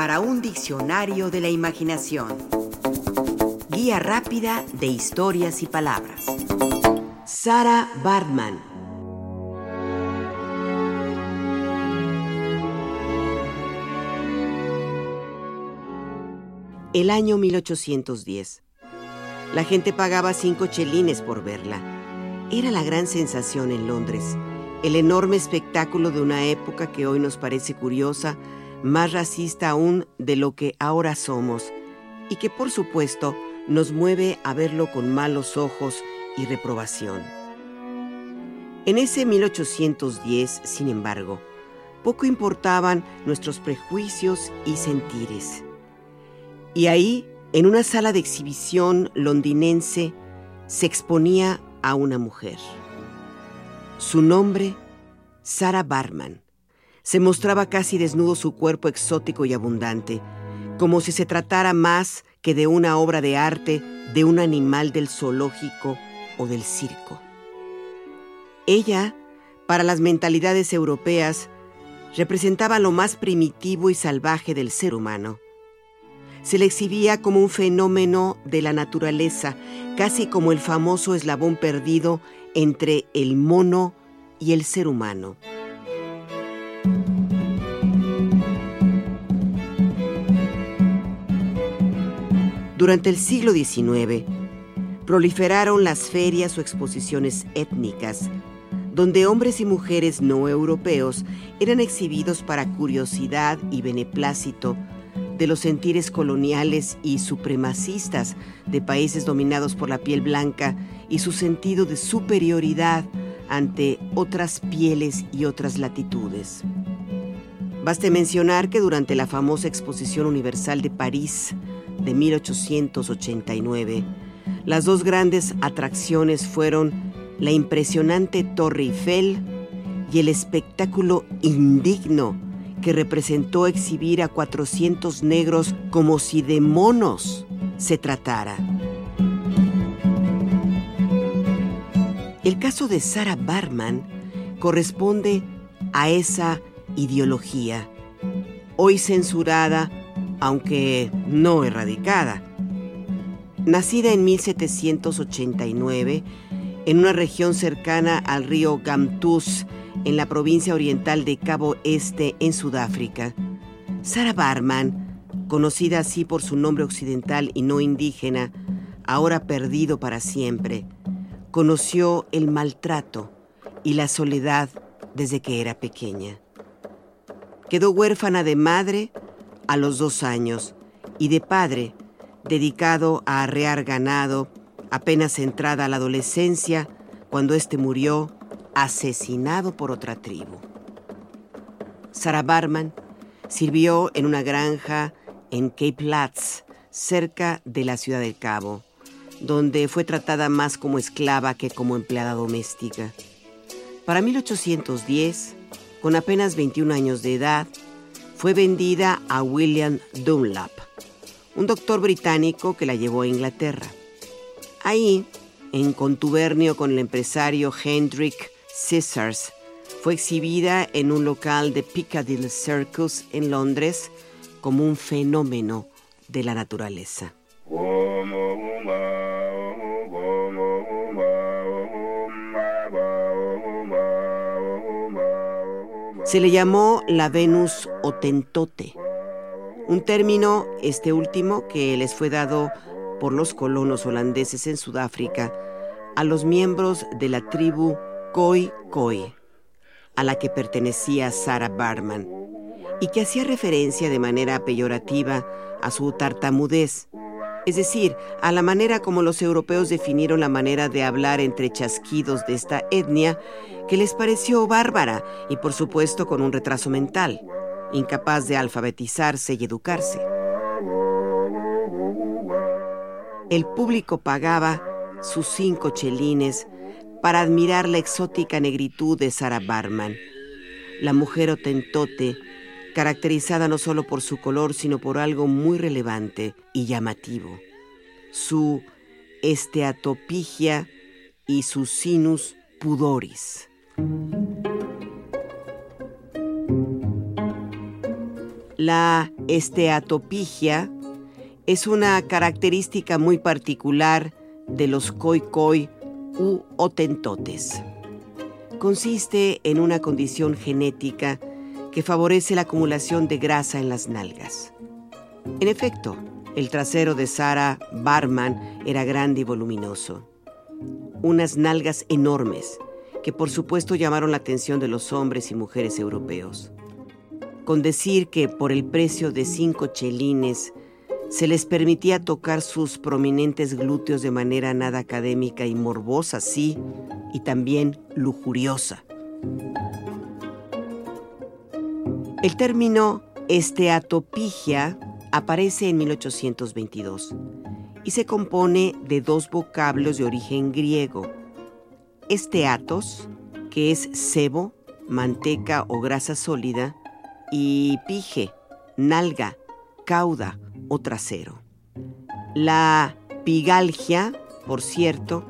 para un diccionario de la imaginación. Guía rápida de historias y palabras. Sara Bartman. El año 1810. La gente pagaba cinco chelines por verla. Era la gran sensación en Londres, el enorme espectáculo de una época que hoy nos parece curiosa, más racista aún de lo que ahora somos, y que por supuesto nos mueve a verlo con malos ojos y reprobación. En ese 1810, sin embargo, poco importaban nuestros prejuicios y sentires. Y ahí, en una sala de exhibición londinense, se exponía a una mujer. Su nombre, Sarah Barman. Se mostraba casi desnudo su cuerpo exótico y abundante, como si se tratara más que de una obra de arte de un animal del zoológico o del circo. Ella, para las mentalidades europeas, representaba lo más primitivo y salvaje del ser humano. Se le exhibía como un fenómeno de la naturaleza, casi como el famoso eslabón perdido entre el mono y el ser humano. Durante el siglo XIX, proliferaron las ferias o exposiciones étnicas, donde hombres y mujeres no europeos eran exhibidos para curiosidad y beneplácito de los sentires coloniales y supremacistas de países dominados por la piel blanca y su sentido de superioridad ante otras pieles y otras latitudes. Baste mencionar que durante la famosa Exposición Universal de París de 1889, las dos grandes atracciones fueron la impresionante Torre Eiffel y el espectáculo indigno que representó exhibir a 400 negros como si de monos se tratara. El caso de Sarah Barman corresponde a esa ideología, hoy censurada aunque no erradicada. Nacida en 1789 en una región cercana al río Gamtus, en la provincia oriental de Cabo Este, en Sudáfrica, Sarah Barman, conocida así por su nombre occidental y no indígena, ahora perdido para siempre, conoció el maltrato y la soledad desde que era pequeña. Quedó huérfana de madre a los dos años y de padre, dedicado a arrear ganado, apenas entrada a la adolescencia, cuando éste murió asesinado por otra tribu. Sarah Barman sirvió en una granja en Cape Latz, cerca de la ciudad del Cabo, donde fue tratada más como esclava que como empleada doméstica. Para 1810, con apenas 21 años de edad, fue vendida a William Dunlap, un doctor británico que la llevó a Inglaterra. Ahí, en contubernio con el empresario Hendrik Scissors, fue exhibida en un local de Piccadilly Circus en Londres como un fenómeno de la naturaleza. Se le llamó la Venus Otentote, un término, este último, que les fue dado por los colonos holandeses en Sudáfrica a los miembros de la tribu Khoi Khoi, a la que pertenecía Sarah Barman, y que hacía referencia de manera peyorativa a su tartamudez, es decir, a la manera como los europeos definieron la manera de hablar entre chasquidos de esta etnia, que les pareció bárbara y por supuesto con un retraso mental, incapaz de alfabetizarse y educarse. El público pagaba sus cinco chelines para admirar la exótica negritud de Sarah Barman, la mujer otentote, caracterizada no solo por su color, sino por algo muy relevante y llamativo, su esteatopigia y su sinus pudoris. La esteatopigia es una característica muy particular de los koi u otentotes. Consiste en una condición genética que favorece la acumulación de grasa en las nalgas. En efecto, el trasero de Sarah Barman era grande y voluminoso. Unas nalgas enormes que por supuesto llamaron la atención de los hombres y mujeres europeos. Con decir que por el precio de cinco chelines se les permitía tocar sus prominentes glúteos de manera nada académica y morbosa, sí, y también lujuriosa. El término esteatopigia aparece en 1822 y se compone de dos vocablos de origen griego. Esteatos, que es sebo, manteca o grasa sólida, y pige, nalga, cauda o trasero. La pigalgia, por cierto,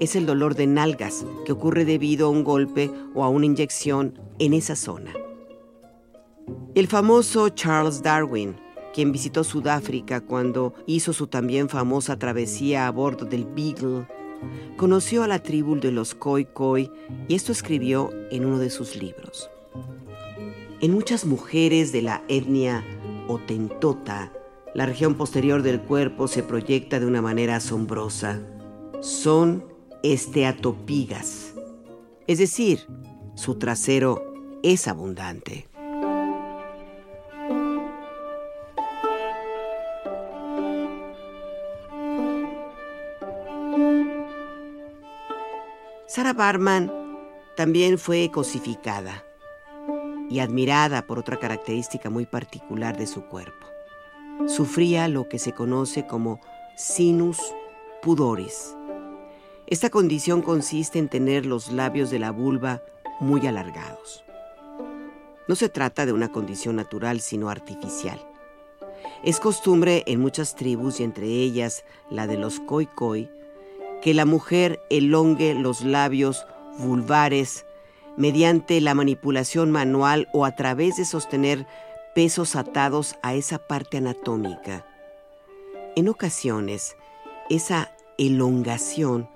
es el dolor de nalgas que ocurre debido a un golpe o a una inyección en esa zona. El famoso Charles Darwin, quien visitó Sudáfrica cuando hizo su también famosa travesía a bordo del Beagle, conoció a la tribu de los Khoi Khoi y esto escribió en uno de sus libros. En muchas mujeres de la etnia Otentota, la región posterior del cuerpo se proyecta de una manera asombrosa. Son esteatopigas, es decir, su trasero es abundante. Sarah Barman también fue cosificada y admirada por otra característica muy particular de su cuerpo. Sufría lo que se conoce como sinus pudoris. Esta condición consiste en tener los labios de la vulva muy alargados. No se trata de una condición natural, sino artificial. Es costumbre en muchas tribus, y entre ellas la de los Khoikhoi, que la mujer elongue los labios vulvares mediante la manipulación manual o a través de sostener pesos atados a esa parte anatómica. En ocasiones, esa elongación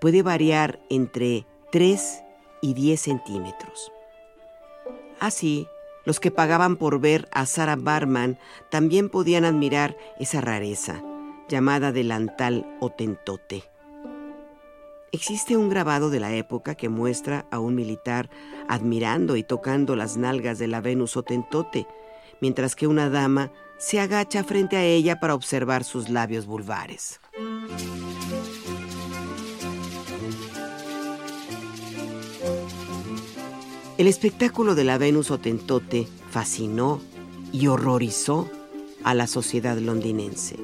puede variar entre 3 y 10 centímetros. Así, los que pagaban por ver a Sarah Barman también podían admirar esa rareza, llamada delantal o tentote. Existe un grabado de la época que muestra a un militar admirando y tocando las nalgas de la Venus Otentote, mientras que una dama se agacha frente a ella para observar sus labios vulvares. El espectáculo de la Venus Otentote fascinó y horrorizó a la sociedad londinense.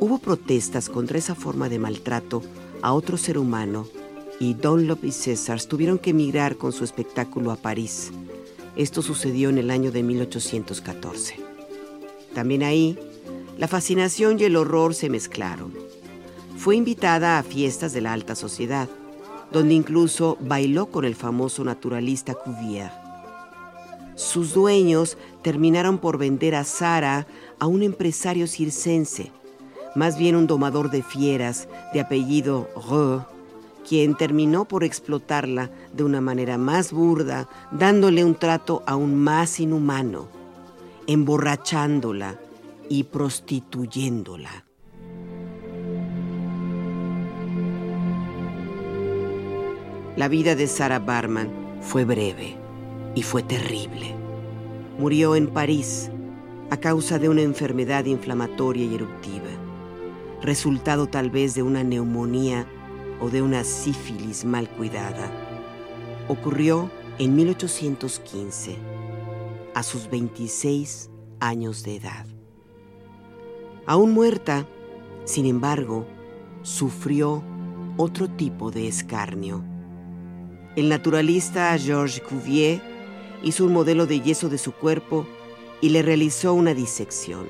Hubo protestas contra esa forma de maltrato a otro ser humano y Dunlop y César tuvieron que emigrar con su espectáculo a París. Esto sucedió en el año de 1814. También ahí, la fascinación y el horror se mezclaron. Fue invitada a fiestas de la alta sociedad, donde incluso bailó con el famoso naturalista Cuvier. Sus dueños terminaron por vender a Sara a un empresario circense, más bien un domador de fieras de apellido Reux, quien terminó por explotarla de una manera más burda, dándole un trato aún más inhumano, emborrachándola y prostituyéndola. La vida de Sarah Barman fue breve y fue terrible. Murió en París a causa de una enfermedad inflamatoria y eruptiva resultado tal vez de una neumonía o de una sífilis mal cuidada. Ocurrió en 1815, a sus 26 años de edad. Aún muerta, sin embargo, sufrió otro tipo de escarnio. El naturalista Georges Cuvier hizo un modelo de yeso de su cuerpo y le realizó una disección.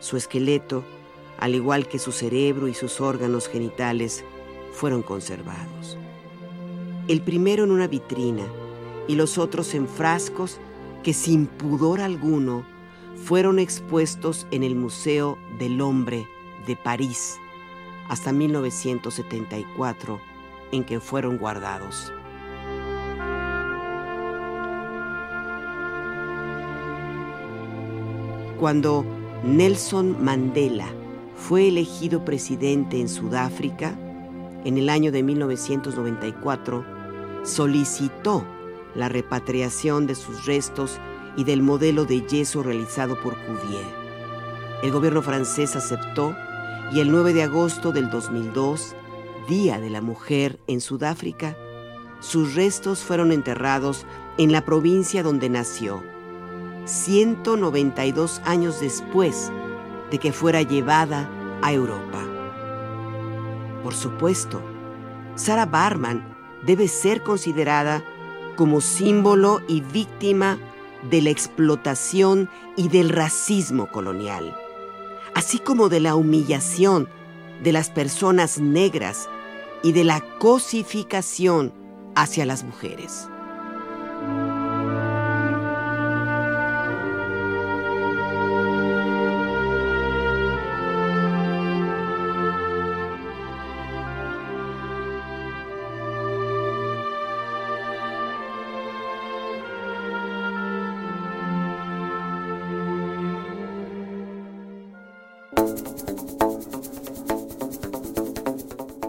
Su esqueleto al igual que su cerebro y sus órganos genitales, fueron conservados. El primero en una vitrina y los otros en frascos que sin pudor alguno fueron expuestos en el Museo del Hombre de París hasta 1974, en que fueron guardados. Cuando Nelson Mandela fue elegido presidente en Sudáfrica, en el año de 1994, solicitó la repatriación de sus restos y del modelo de yeso realizado por Cuvier. El gobierno francés aceptó y el 9 de agosto del 2002, Día de la Mujer en Sudáfrica, sus restos fueron enterrados en la provincia donde nació, 192 años después de que fuera llevada a Europa. Por supuesto, Sarah Barman debe ser considerada como símbolo y víctima de la explotación y del racismo colonial, así como de la humillación de las personas negras y de la cosificación hacia las mujeres.